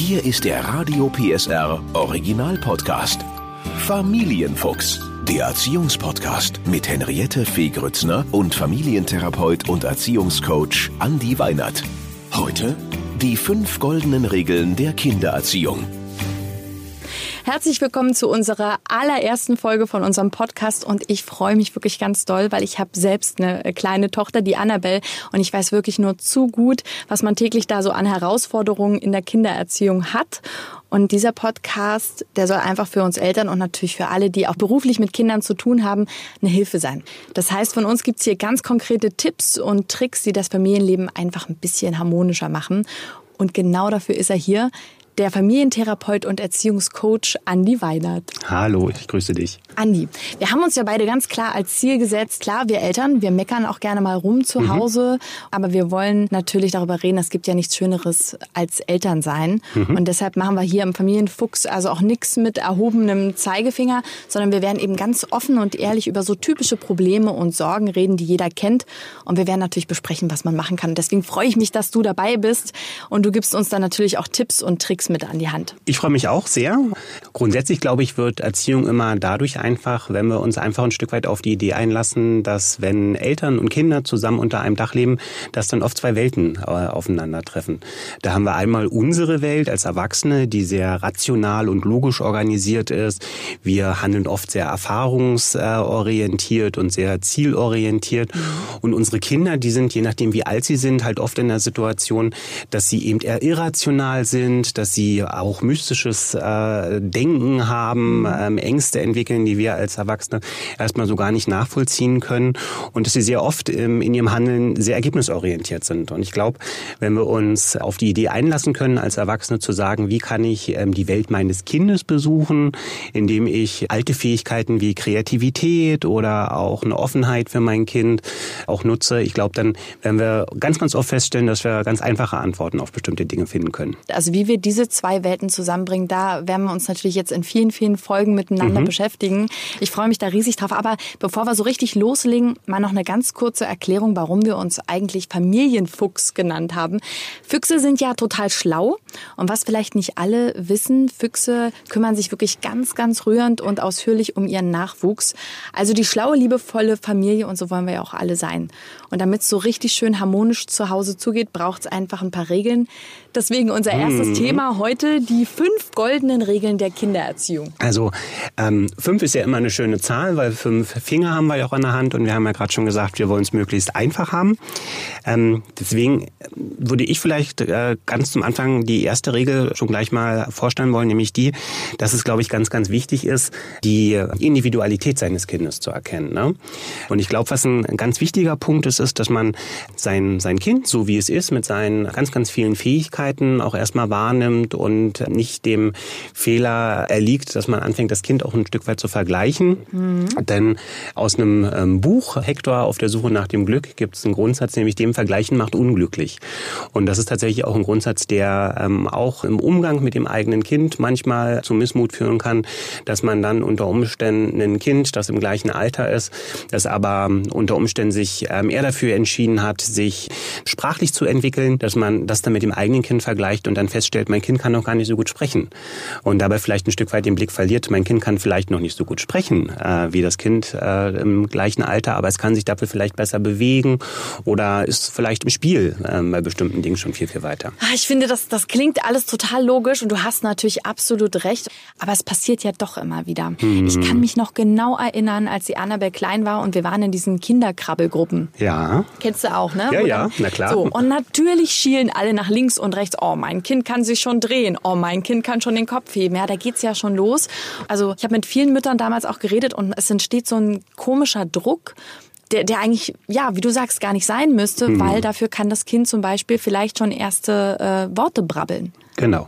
Hier ist der Radio PSR Original Podcast. Familienfuchs, der Erziehungspodcast mit Henriette Fee Grützner und Familientherapeut und Erziehungscoach Andi Weinert. Heute die fünf goldenen Regeln der Kindererziehung. Herzlich willkommen zu unserer allerersten Folge von unserem Podcast und ich freue mich wirklich ganz doll, weil ich habe selbst eine kleine Tochter, die Annabelle, und ich weiß wirklich nur zu gut, was man täglich da so an Herausforderungen in der Kindererziehung hat. Und dieser Podcast, der soll einfach für uns Eltern und natürlich für alle, die auch beruflich mit Kindern zu tun haben, eine Hilfe sein. Das heißt, von uns gibt's hier ganz konkrete Tipps und Tricks, die das Familienleben einfach ein bisschen harmonischer machen. Und genau dafür ist er hier der Familientherapeut und Erziehungscoach Andi Weinert. Hallo, ich grüße dich. Andi, wir haben uns ja beide ganz klar als Ziel gesetzt, klar, wir Eltern, wir meckern auch gerne mal rum zu mhm. Hause, aber wir wollen natürlich darüber reden, es gibt ja nichts Schöneres als Eltern sein. Mhm. Und deshalb machen wir hier im Familienfuchs also auch nichts mit erhobenem Zeigefinger, sondern wir werden eben ganz offen und ehrlich über so typische Probleme und Sorgen reden, die jeder kennt. Und wir werden natürlich besprechen, was man machen kann. deswegen freue ich mich, dass du dabei bist und du gibst uns dann natürlich auch Tipps und Tricks mit an die Hand. Ich freue mich auch sehr. Grundsätzlich, glaube ich, wird Erziehung immer dadurch einfach, wenn wir uns einfach ein Stück weit auf die Idee einlassen, dass wenn Eltern und Kinder zusammen unter einem Dach leben, dass dann oft zwei Welten äh, aufeinandertreffen. Da haben wir einmal unsere Welt als Erwachsene, die sehr rational und logisch organisiert ist. Wir handeln oft sehr erfahrungsorientiert und sehr zielorientiert. Und unsere Kinder, die sind, je nachdem wie alt sie sind, halt oft in der Situation, dass sie eben eher irrational sind, dass sie die auch mystisches äh, Denken haben, mhm. ähm, Ängste entwickeln, die wir als Erwachsene erstmal so gar nicht nachvollziehen können und dass sie sehr oft ähm, in ihrem Handeln sehr ergebnisorientiert sind. Und ich glaube, wenn wir uns auf die Idee einlassen können, als Erwachsene zu sagen, wie kann ich ähm, die Welt meines Kindes besuchen, indem ich alte Fähigkeiten wie Kreativität oder auch eine Offenheit für mein Kind auch nutze, ich glaube, dann werden wir ganz, ganz oft feststellen, dass wir ganz einfache Antworten auf bestimmte Dinge finden können. Also wie wir diese zwei Welten zusammenbringen, da werden wir uns natürlich jetzt in vielen, vielen Folgen miteinander mhm. beschäftigen. Ich freue mich da riesig drauf. Aber bevor wir so richtig loslegen, mal noch eine ganz kurze Erklärung, warum wir uns eigentlich Familienfuchs genannt haben. Füchse sind ja total schlau. Und was vielleicht nicht alle wissen, Füchse kümmern sich wirklich ganz, ganz rührend und ausführlich um ihren Nachwuchs. Also die schlaue, liebevolle Familie und so wollen wir ja auch alle sein. Und damit es so richtig schön harmonisch zu Hause zugeht, braucht es einfach ein paar Regeln. Deswegen unser erstes mhm. Thema heute die fünf goldenen Regeln der Kindererziehung. Also ähm, fünf ist ja immer eine schöne Zahl, weil fünf Finger haben wir ja auch an der Hand und wir haben ja gerade schon gesagt, wir wollen es möglichst einfach haben. Ähm, deswegen würde ich vielleicht äh, ganz zum Anfang die erste Regel schon gleich mal vorstellen wollen, nämlich die, dass es, glaube ich, ganz, ganz wichtig ist, die Individualität seines Kindes zu erkennen. Ne? Und ich glaube, was ein ganz wichtiger Punkt ist, ist, dass man sein, sein Kind, so wie es ist, mit seinen ganz, ganz vielen Fähigkeiten auch erstmal wahrnimmt kommt und nicht dem Fehler erliegt, dass man anfängt, das Kind auch ein Stück weit zu vergleichen. Mhm. Denn aus einem ähm, Buch, Hector auf der Suche nach dem Glück, gibt es einen Grundsatz, nämlich dem Vergleichen macht unglücklich. Und das ist tatsächlich auch ein Grundsatz, der ähm, auch im Umgang mit dem eigenen Kind manchmal zu Missmut führen kann, dass man dann unter Umständen ein Kind, das im gleichen Alter ist, das aber unter Umständen sich ähm, eher dafür entschieden hat, sich sprachlich zu entwickeln, dass man das dann mit dem eigenen Kind vergleicht und dann feststellt, mein Kind kann noch gar nicht so gut sprechen und dabei vielleicht ein Stück weit den Blick verliert. Mein Kind kann vielleicht noch nicht so gut sprechen äh, wie das Kind äh, im gleichen Alter, aber es kann sich dafür vielleicht besser bewegen oder ist vielleicht im Spiel äh, bei bestimmten Dingen schon viel, viel weiter. Ah, ich finde, das, das klingt alles total logisch und du hast natürlich absolut recht, aber es passiert ja doch immer wieder. Hm. Ich kann mich noch genau erinnern, als die Annabelle klein war und wir waren in diesen Kinderkrabbelgruppen. Ja. Kennst du auch, ne? Ja, Oder? ja, na klar. So, und natürlich schielen alle nach links und rechts, oh, mein Kind kann sich schon drehen drehen. Oh, mein Kind kann schon den Kopf heben. Ja, da geht's ja schon los. Also ich habe mit vielen Müttern damals auch geredet und es entsteht so ein komischer Druck. Der, der eigentlich, ja, wie du sagst, gar nicht sein müsste, mhm. weil dafür kann das Kind zum Beispiel vielleicht schon erste äh, Worte brabbeln. Genau.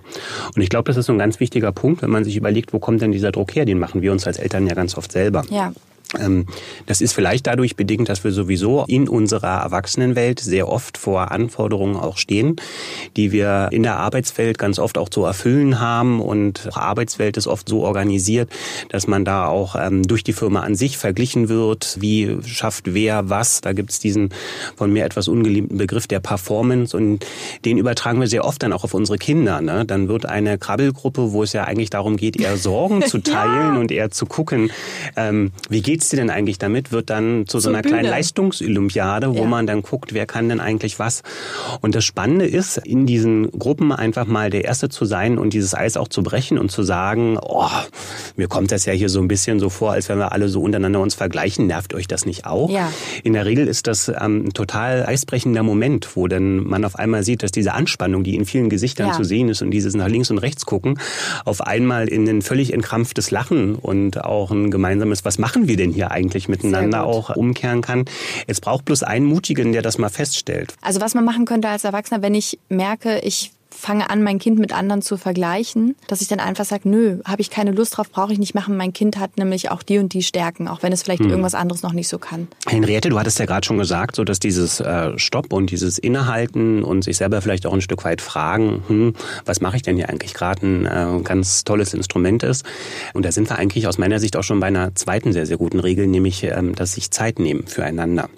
Und ich glaube, das ist so ein ganz wichtiger Punkt, wenn man sich überlegt, wo kommt denn dieser Druck her? Den machen wir uns als Eltern ja ganz oft selber. Ja. Ähm, das ist vielleicht dadurch bedingt, dass wir sowieso in unserer Erwachsenenwelt sehr oft vor Anforderungen auch stehen, die wir in der Arbeitswelt ganz oft auch zu erfüllen haben. Und die Arbeitswelt ist oft so organisiert, dass man da auch ähm, durch die Firma an sich verglichen wird. Wie schafft wer was? Da gibt es diesen von mir etwas ungeliebten Begriff der Performance und den übertragen wir sehr oft dann auch auf unsere Kinder. Ne? Dann wird eine Krabbelgruppe, wo es ja eigentlich darum geht, eher Sorgen zu teilen ja. und eher zu gucken, ähm, wie geht's dir denn eigentlich damit, wird dann zu so einer Bühne. kleinen Leistungsolympiade, wo ja. man dann guckt, wer kann denn eigentlich was. Und das Spannende ist, in diesen Gruppen einfach mal der Erste zu sein und dieses Eis auch zu brechen und zu sagen, oh, mir kommt das ja hier so ein bisschen so vor, als wenn wir alle so untereinander uns vergleichen. Nervt euch das nicht auch? Ja. In der Regel ist das ähm, ein total eisbrechender Moment, wo dann man auf einmal sieht, dass diese Anspannung, die in vielen Gesichtern ja. zu sehen ist und dieses nach links und rechts gucken, auf einmal in ein völlig entkrampftes Lachen und auch ein gemeinsames, was machen wir denn hier eigentlich miteinander auch umkehren kann. Es braucht bloß einen Mutigen, der das mal feststellt. Also was man machen könnte als Erwachsener, wenn ich merke, ich fange an, mein Kind mit anderen zu vergleichen, dass ich dann einfach sage, nö, habe ich keine Lust drauf, brauche ich nicht machen. Mein Kind hat nämlich auch die und die Stärken, auch wenn es vielleicht hm. irgendwas anderes noch nicht so kann. Henriette, du hattest ja gerade schon gesagt, so dass dieses äh, Stopp und dieses Innehalten und sich selber vielleicht auch ein Stück weit fragen, hm, was mache ich denn hier eigentlich gerade, ein äh, ganz tolles Instrument ist. Und da sind wir eigentlich aus meiner Sicht auch schon bei einer zweiten sehr, sehr guten Regel, nämlich, ähm, dass sich Zeit nehmen füreinander.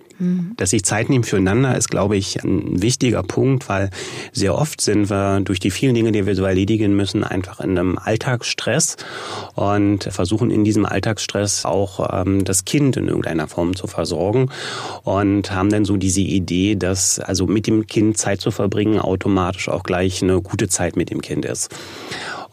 Dass sich Zeit nehmen füreinander ist, glaube ich, ein wichtiger Punkt, weil sehr oft sind wir durch die vielen Dinge, die wir so erledigen müssen, einfach in einem Alltagsstress und versuchen in diesem Alltagsstress auch ähm, das Kind in irgendeiner Form zu versorgen und haben dann so diese Idee, dass also mit dem Kind Zeit zu verbringen automatisch auch gleich eine gute Zeit mit dem Kind ist.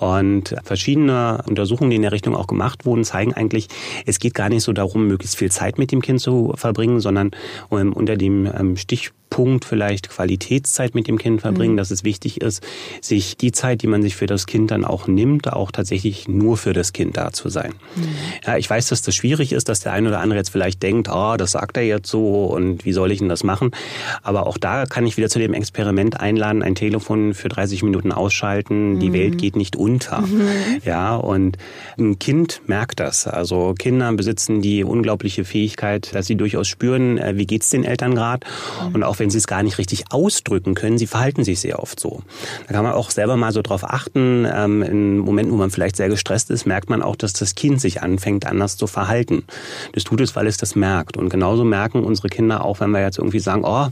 Und verschiedene Untersuchungen, die in der Richtung auch gemacht wurden, zeigen eigentlich, es geht gar nicht so darum, möglichst viel Zeit mit dem Kind zu verbringen, sondern ähm, unter dem ähm, Stich Punkt vielleicht Qualitätszeit mit dem Kind verbringen, mhm. dass es wichtig ist, sich die Zeit, die man sich für das Kind dann auch nimmt, auch tatsächlich nur für das Kind da zu sein. Mhm. Ja, ich weiß, dass das schwierig ist, dass der eine oder andere jetzt vielleicht denkt, oh, das sagt er jetzt so und wie soll ich denn das machen? Aber auch da kann ich wieder zu dem Experiment einladen, ein Telefon für 30 Minuten ausschalten, mhm. die Welt geht nicht unter. Ja, und ein Kind merkt das. Also Kinder besitzen die unglaubliche Fähigkeit, dass sie durchaus spüren, äh, wie geht's den Eltern gerade mhm. und auch wenn sie es gar nicht richtig ausdrücken können, sie verhalten sich sehr oft so. Da kann man auch selber mal so drauf achten. Ähm, in Momenten, wo man vielleicht sehr gestresst ist, merkt man auch, dass das Kind sich anfängt, anders zu verhalten. Das tut es, weil es das merkt. Und genauso merken unsere Kinder auch, wenn wir jetzt irgendwie sagen, oh,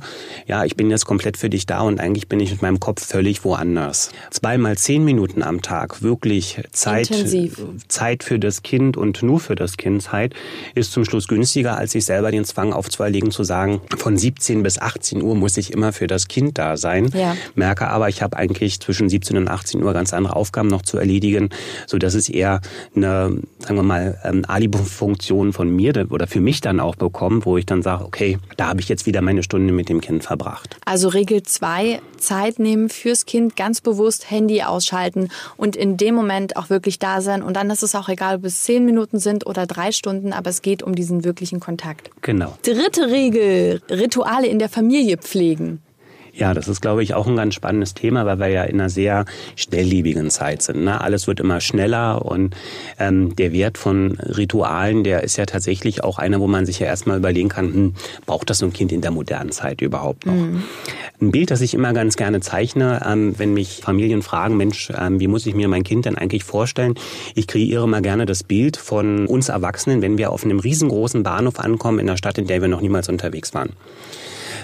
ja, ich bin jetzt komplett für dich da und eigentlich bin ich mit meinem Kopf völlig woanders. Zweimal zehn Minuten am Tag wirklich Zeit, Intensiv. Zeit für das Kind und nur für das Kind Zeit ist zum Schluss günstiger, als sich selber den Zwang aufzuerlegen, zu sagen, von 17 bis 18 17 Uhr muss ich immer für das Kind da sein. Ja. Merke aber, ich habe eigentlich zwischen 17 und 18 Uhr ganz andere Aufgaben noch zu erledigen, so dass es eher eine, sagen wir mal, ähm, Ali-Funktion von mir oder für mich dann auch bekommt, wo ich dann sage, okay, da habe ich jetzt wieder meine Stunde mit dem Kind verbracht. Also Regel 2, Zeit nehmen fürs Kind, ganz bewusst Handy ausschalten und in dem Moment auch wirklich da sein. Und dann ist es auch egal, ob es zehn Minuten sind oder drei Stunden, aber es geht um diesen wirklichen Kontakt. Genau. Dritte Regel, Rituale in der Familie Familie pflegen. Ja, das ist, glaube ich, auch ein ganz spannendes Thema, weil wir ja in einer sehr schnelllebigen Zeit sind. Ne? Alles wird immer schneller und ähm, der Wert von Ritualen, der ist ja tatsächlich auch einer, wo man sich ja erstmal überlegen kann, hm, braucht das so ein Kind in der modernen Zeit überhaupt noch? Mhm. Ein Bild, das ich immer ganz gerne zeichne, ähm, wenn mich Familien fragen, Mensch, ähm, wie muss ich mir mein Kind denn eigentlich vorstellen? Ich kreiere mal gerne das Bild von uns Erwachsenen, wenn wir auf einem riesengroßen Bahnhof ankommen in einer Stadt, in der wir noch niemals unterwegs waren.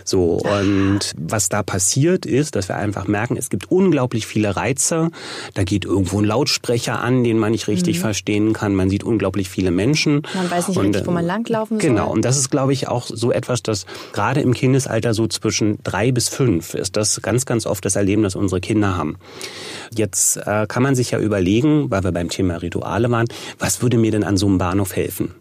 So, und was da passiert ist, dass wir einfach merken, es gibt unglaublich viele Reize. Da geht irgendwo ein Lautsprecher an, den man nicht richtig mhm. verstehen kann. Man sieht unglaublich viele Menschen. Man weiß nicht und, richtig, wo man langlaufen soll. Genau, und das ist, glaube ich, auch so etwas, das gerade im Kindesalter so zwischen drei bis fünf ist das ganz, ganz oft das Erleben, das unsere Kinder haben. Jetzt äh, kann man sich ja überlegen, weil wir beim Thema Rituale waren, was würde mir denn an so einem Bahnhof helfen?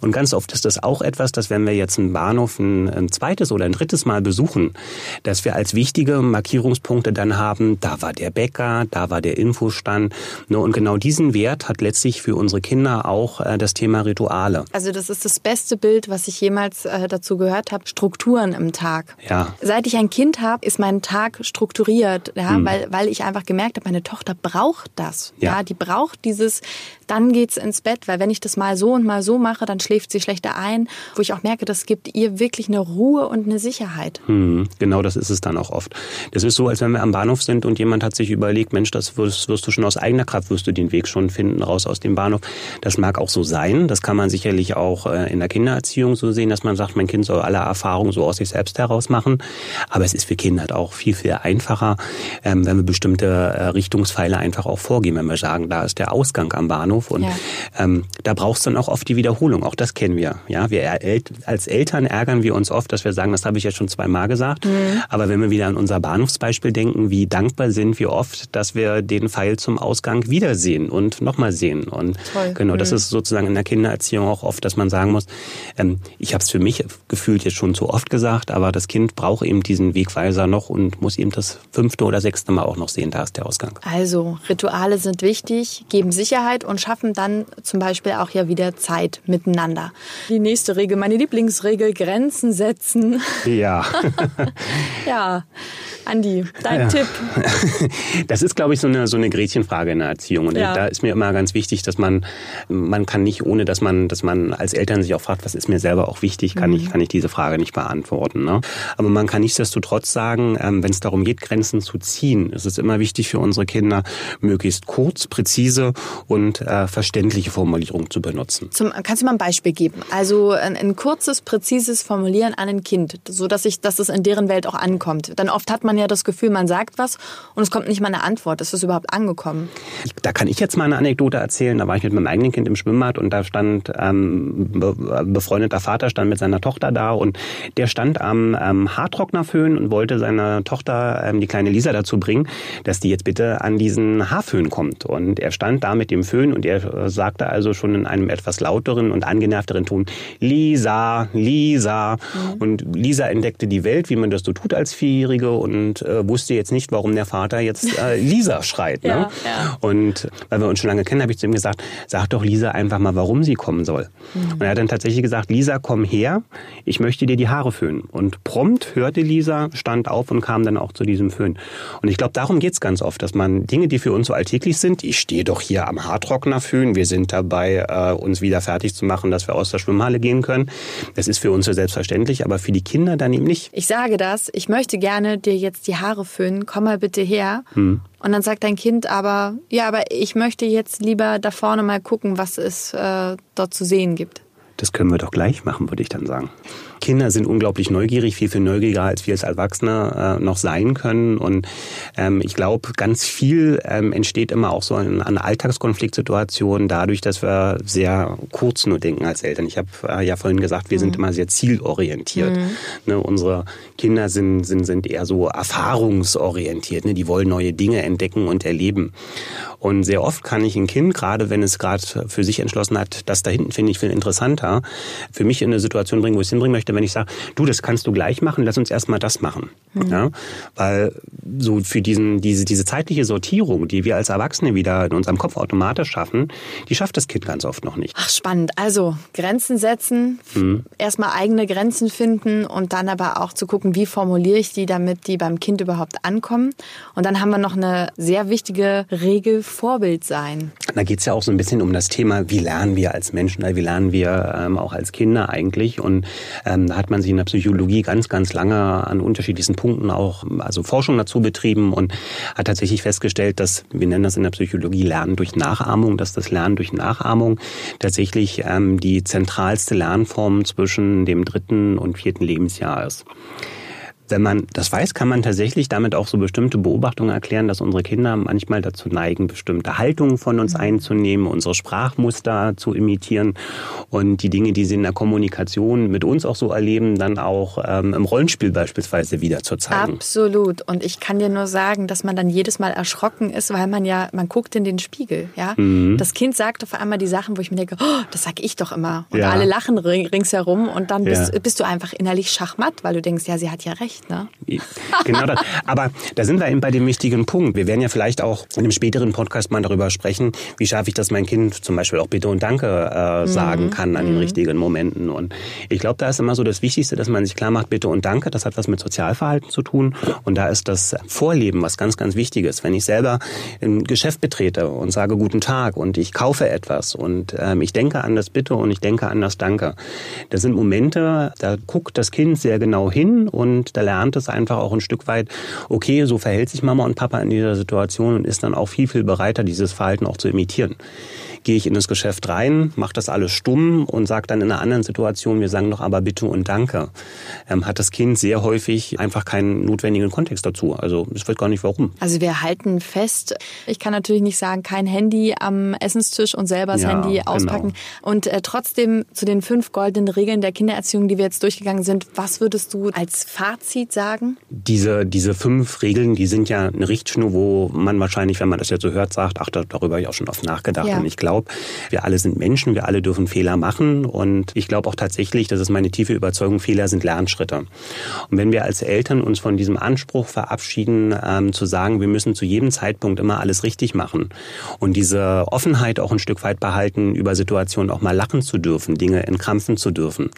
Und ganz oft ist das auch etwas, dass wenn wir jetzt einen Bahnhof ein, ein zweites oder ein drittes Mal besuchen, dass wir als wichtige Markierungspunkte dann haben, da war der Bäcker, da war der Infostand. Ne, und genau diesen Wert hat letztlich für unsere Kinder auch äh, das Thema Rituale. Also das ist das beste Bild, was ich jemals äh, dazu gehört habe, Strukturen im Tag. Ja. Seit ich ein Kind habe, ist mein Tag strukturiert, ja, hm. weil, weil ich einfach gemerkt habe, meine Tochter braucht das. Ja. ja die braucht dieses, dann geht's ins Bett, weil wenn ich das mal so und mal so mache, dann schläft sie schlechter ein, wo ich auch merke, das gibt ihr wirklich eine Ruhe und eine Sicherheit. Hm, genau, das ist es dann auch oft. Das ist so, als wenn wir am Bahnhof sind und jemand hat sich überlegt, Mensch, das wirst, wirst du schon aus eigener Kraft, wirst du den Weg schon finden, raus aus dem Bahnhof. Das mag auch so sein. Das kann man sicherlich auch äh, in der Kindererziehung so sehen, dass man sagt, mein Kind soll alle Erfahrungen so aus sich selbst heraus machen. Aber es ist für Kinder halt auch viel, viel einfacher, ähm, wenn wir bestimmte äh, Richtungspfeile einfach auch vorgeben, wenn wir sagen, da ist der Ausgang am Bahnhof und ja. ähm, da brauchst du dann auch oft die Wiederholung. Auch das kennen wir. Ja, wir als Eltern ärgern wir uns oft, dass wir sagen, das habe ich ja schon zweimal gesagt. Mhm. Aber wenn wir wieder an unser Bahnhofsbeispiel denken, wie dankbar sind wir oft, dass wir den Pfeil zum Ausgang wiedersehen und nochmal sehen. Und Toll. genau, das mhm. ist sozusagen in der Kindererziehung auch oft, dass man sagen muss, ähm, ich habe es für mich gefühlt jetzt schon zu oft gesagt, aber das Kind braucht eben diesen Wegweiser noch und muss eben das fünfte oder sechste Mal auch noch sehen, da ist der Ausgang. Also Rituale sind wichtig, geben Sicherheit und schaffen dann zum Beispiel auch ja wieder Zeit miteinander. Die nächste Regel, meine Lieblingsregel, Grenzen setzen. Ja. ja. Andi, dein ja. Tipp. Das ist, glaube ich, so eine, so eine Gretchenfrage in der Erziehung. Und ja. da ist mir immer ganz wichtig, dass man, man kann nicht, ohne dass man, dass man als Eltern sich auch fragt, was ist mir selber auch wichtig, kann, mhm. ich, kann ich diese Frage nicht beantworten. Ne? Aber man kann nichtsdestotrotz sagen, ähm, wenn es darum geht, Grenzen zu ziehen, ist es immer wichtig für unsere Kinder, möglichst kurz, präzise und äh, verständliche Formulierungen zu benutzen. Zum, kannst du mal ein Beispiel geben? Also ein, ein kurzes, präzises Formulieren an ein Kind, so dass ich, dass es in deren Welt auch ankommt. Dann oft hat man ja das Gefühl, man sagt was und es kommt nicht mal eine Antwort. Ist das überhaupt angekommen? Da kann ich jetzt mal eine Anekdote erzählen. Da war ich mit meinem eigenen Kind im Schwimmbad und da stand ähm, befreundeter Vater stand mit seiner Tochter da und der stand am ähm, Haartrocknerföhn und wollte seiner Tochter ähm, die kleine Lisa dazu bringen, dass die jetzt bitte an diesen Haarföhn kommt. Und er stand da mit dem Föhn und er äh, sagte also schon in einem etwas lauteren und angenervteren Ton, Lisa, Lisa. Mhm. Und Lisa entdeckte die Welt, wie man das so tut als Vierjährige und äh, wusste jetzt nicht, warum der Vater jetzt äh, Lisa schreit. Ne? ja, ja. Und weil wir uns schon lange kennen, habe ich zu ihm gesagt, sag doch Lisa einfach mal, warum sie kommen soll. Mhm. Und er hat dann tatsächlich gesagt, Lisa, komm her, ich möchte dir die Haare föhnen. Und prompt hörte Lisa, stand auf und kam dann auch zu diesem Föhn. Und ich glaube, darum geht's ganz oft, dass man Dinge, die für uns so alltäglich sind, ich stehe doch hier am Haartrockner föhn, wir sind dabei, äh, uns wieder fertig zu machen, dass wir aus der Schwimmhalle gehen können. Das ist für uns so selbstverständlich, aber für die Kinder dann eben nicht. Ich sage das, ich möchte gerne dir jetzt die Haare föhnen, komm mal bitte her. Hm. Und dann sagt dein Kind aber, ja, aber ich möchte jetzt lieber da vorne mal gucken, was es äh, dort zu sehen gibt. Das können wir doch gleich machen, würde ich dann sagen. Kinder sind unglaublich neugierig, viel, viel neugieriger, als wir als Erwachsene äh, noch sein können. Und ähm, ich glaube, ganz viel ähm, entsteht immer auch so an, an Alltagskonfliktsituationen dadurch, dass wir sehr kurz nur denken als Eltern. Ich habe äh, ja vorhin gesagt, wir mhm. sind immer sehr zielorientiert. Mhm. Ne, unsere Kinder sind, sind, sind eher so erfahrungsorientiert. Ne? Die wollen neue Dinge entdecken und erleben. Und sehr oft kann ich ein Kind, gerade wenn es gerade für sich entschlossen hat, das da hinten finde ich viel interessanter, für mich in eine Situation bringen, wo ich es hinbringen möchte, wenn ich sage, du, das kannst du gleich machen, lass uns erstmal das machen. Mhm. Ja? Weil so für diesen, diese, diese zeitliche Sortierung, die wir als Erwachsene wieder in unserem Kopf automatisch schaffen, die schafft das Kind ganz oft noch nicht. Ach, spannend. Also Grenzen setzen, mhm. erstmal eigene Grenzen finden und dann aber auch zu gucken, wie formuliere ich die, damit die beim Kind überhaupt ankommen. Und dann haben wir noch eine sehr wichtige Regel, Vorbild sein. Da geht es ja auch so ein bisschen um das Thema, wie lernen wir als Menschen, wie lernen wir ähm, auch als Kinder eigentlich. Und ähm, da hat man sich in der Psychologie ganz, ganz lange an unterschiedlichsten Punkten auch also Forschung dazu betrieben und hat tatsächlich festgestellt, dass wir nennen das in der Psychologie Lernen durch Nachahmung, dass das Lernen durch Nachahmung tatsächlich ähm, die zentralste Lernform zwischen dem dritten und vierten Lebensjahr ist wenn man das weiß, kann man tatsächlich damit auch so bestimmte Beobachtungen erklären, dass unsere Kinder manchmal dazu neigen, bestimmte Haltungen von uns mhm. einzunehmen, unsere Sprachmuster zu imitieren und die Dinge, die sie in der Kommunikation mit uns auch so erleben, dann auch ähm, im Rollenspiel beispielsweise wieder zu zeigen. Absolut. Und ich kann dir nur sagen, dass man dann jedes Mal erschrocken ist, weil man ja, man guckt in den Spiegel. Ja, mhm. das Kind sagt auf einmal die Sachen, wo ich mir denke, oh, das sag ich doch immer. Und ja. alle lachen ringsherum und dann bist, ja. bist du einfach innerlich schachmatt, weil du denkst, ja, sie hat ja recht nicht, ne? Genau das. Aber da sind wir eben bei dem wichtigen Punkt. Wir werden ja vielleicht auch in einem späteren Podcast mal darüber sprechen, wie schaffe ich, dass mein Kind zum Beispiel auch Bitte und Danke äh, sagen mhm. kann an den mhm. richtigen Momenten. Und ich glaube, da ist immer so das Wichtigste, dass man sich klar macht, Bitte und Danke, das hat was mit Sozialverhalten zu tun. Und da ist das Vorleben was ganz, ganz Wichtiges. Wenn ich selber ein Geschäft betrete und sage Guten Tag und ich kaufe etwas und ähm, ich denke an das Bitte und ich denke an das Danke. Das sind Momente, da guckt das Kind sehr genau hin und da lernt es einfach auch ein Stück weit, okay, so verhält sich Mama und Papa in dieser Situation und ist dann auch viel, viel bereiter, dieses Verhalten auch zu imitieren. Gehe ich in das Geschäft rein, mache das alles stumm und sage dann in einer anderen Situation, wir sagen doch aber bitte und danke, ähm, hat das Kind sehr häufig einfach keinen notwendigen Kontext dazu. Also ich weiß gar nicht warum. Also wir halten fest, ich kann natürlich nicht sagen, kein Handy am Essenstisch und selber das ja, Handy genau. auspacken. Genau. Und äh, trotzdem zu den fünf goldenen Regeln der Kindererziehung, die wir jetzt durchgegangen sind, was würdest du als Fazit sagen? Diese, diese fünf Regeln, die sind ja eine Richtschnur, wo man wahrscheinlich, wenn man das jetzt so hört, sagt, ach, darüber habe ich auch schon oft nachgedacht. Ja. Und ich glaube, wir alle sind Menschen, wir alle dürfen Fehler machen. Und ich glaube auch tatsächlich, das ist meine tiefe Überzeugung, Fehler sind Lernschritte. Und wenn wir als Eltern uns von diesem Anspruch verabschieden, ähm, zu sagen, wir müssen zu jedem Zeitpunkt immer alles richtig machen und diese Offenheit auch ein Stück weit behalten, über Situationen auch mal lachen zu dürfen, Dinge entkrampfen zu dürfen,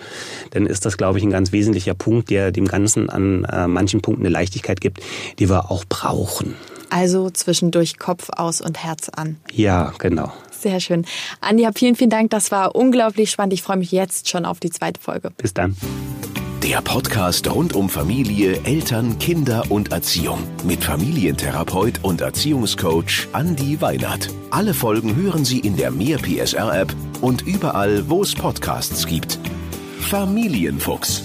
dann ist das, glaube ich, ein ganz wesentlicher Punkt, der dem Ganzen an äh, manchen Punkten eine Leichtigkeit gibt, die wir auch brauchen. Also zwischendurch Kopf aus und Herz an. Ja, genau. Sehr schön. Andi, vielen, vielen Dank. Das war unglaublich spannend. Ich freue mich jetzt schon auf die zweite Folge. Bis dann. Der Podcast rund um Familie, Eltern, Kinder und Erziehung mit Familientherapeut und Erziehungscoach Andi Weinert. Alle Folgen hören Sie in der Mehr PSR App und überall, wo es Podcasts gibt. Familienfuchs,